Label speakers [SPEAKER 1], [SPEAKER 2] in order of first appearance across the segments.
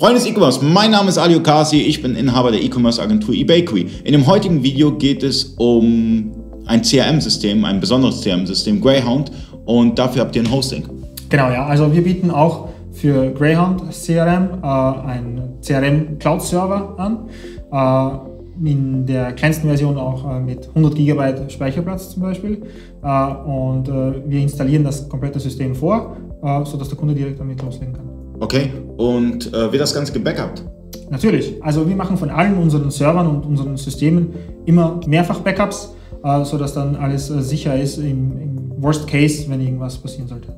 [SPEAKER 1] Freunde des E-Commerce, mein Name ist Ali Okasi, ich bin Inhaber der E-Commerce-Agentur eBakery. In dem heutigen Video geht es um ein CRM-System, ein besonderes CRM-System, Greyhound, und dafür habt ihr ein Hosting.
[SPEAKER 2] Genau, ja, also wir bieten auch für Greyhound CRM äh, einen CRM Cloud-Server an. Äh, in der kleinsten Version auch äh, mit 100 GB Speicherplatz zum Beispiel. Äh, und äh, wir installieren das komplette System vor, äh, sodass der Kunde direkt damit loslegen kann.
[SPEAKER 1] Okay, und äh, wird das Ganze gebackupt?
[SPEAKER 2] Natürlich. Also wir machen von allen unseren Servern und unseren Systemen immer mehrfach Backups, äh, sodass dann alles äh, sicher ist im, im, Worst Case, wenn irgendwas passieren sollte.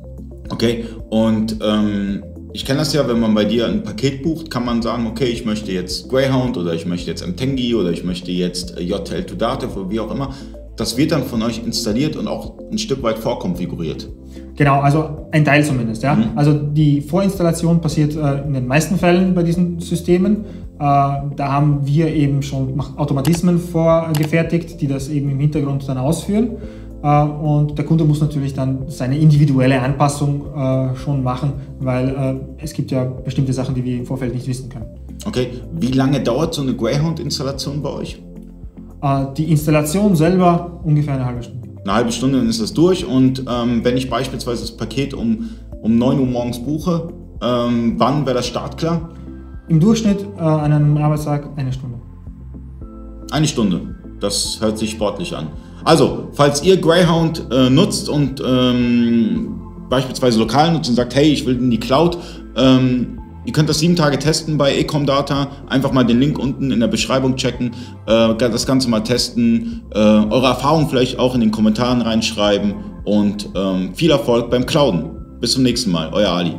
[SPEAKER 1] Okay, und ähm, ich kenne das ja, wenn man bei dir ein Paket bucht, kann man sagen, okay, ich möchte jetzt Greyhound oder ich möchte jetzt Mtengi oder ich möchte jetzt äh, JTL to Dativ oder wie auch immer. Das wird dann von euch installiert und auch ein Stück weit vorkonfiguriert.
[SPEAKER 2] Genau, also ein Teil zumindest. Ja. Mhm. Also die Vorinstallation passiert äh, in den meisten Fällen bei diesen Systemen. Äh, da haben wir eben schon Automatismen vorgefertigt, die das eben im Hintergrund dann ausführen. Äh, und der Kunde muss natürlich dann seine individuelle Anpassung äh, schon machen, weil äh, es gibt ja bestimmte Sachen, die wir im Vorfeld nicht wissen können.
[SPEAKER 1] Okay, wie lange dauert so eine Greyhound-Installation bei euch?
[SPEAKER 2] Die Installation selber ungefähr eine halbe Stunde.
[SPEAKER 1] Eine halbe Stunde, dann ist das durch. Und ähm, wenn ich beispielsweise das Paket um, um 9 Uhr morgens buche, ähm, wann wäre das startklar?
[SPEAKER 2] Im Durchschnitt äh, an einem Arbeitstag eine Stunde.
[SPEAKER 1] Eine Stunde. Das hört sich sportlich an. Also, falls ihr Greyhound äh, nutzt und ähm, beispielsweise lokal nutzt und sagt, hey, ich will in die Cloud, ähm, Ihr könnt das sieben Tage testen bei Ecom-Data. Einfach mal den Link unten in der Beschreibung checken, äh, das Ganze mal testen, äh, eure Erfahrungen vielleicht auch in den Kommentaren reinschreiben und ähm, viel Erfolg beim Clouden. Bis zum nächsten Mal, euer Ali.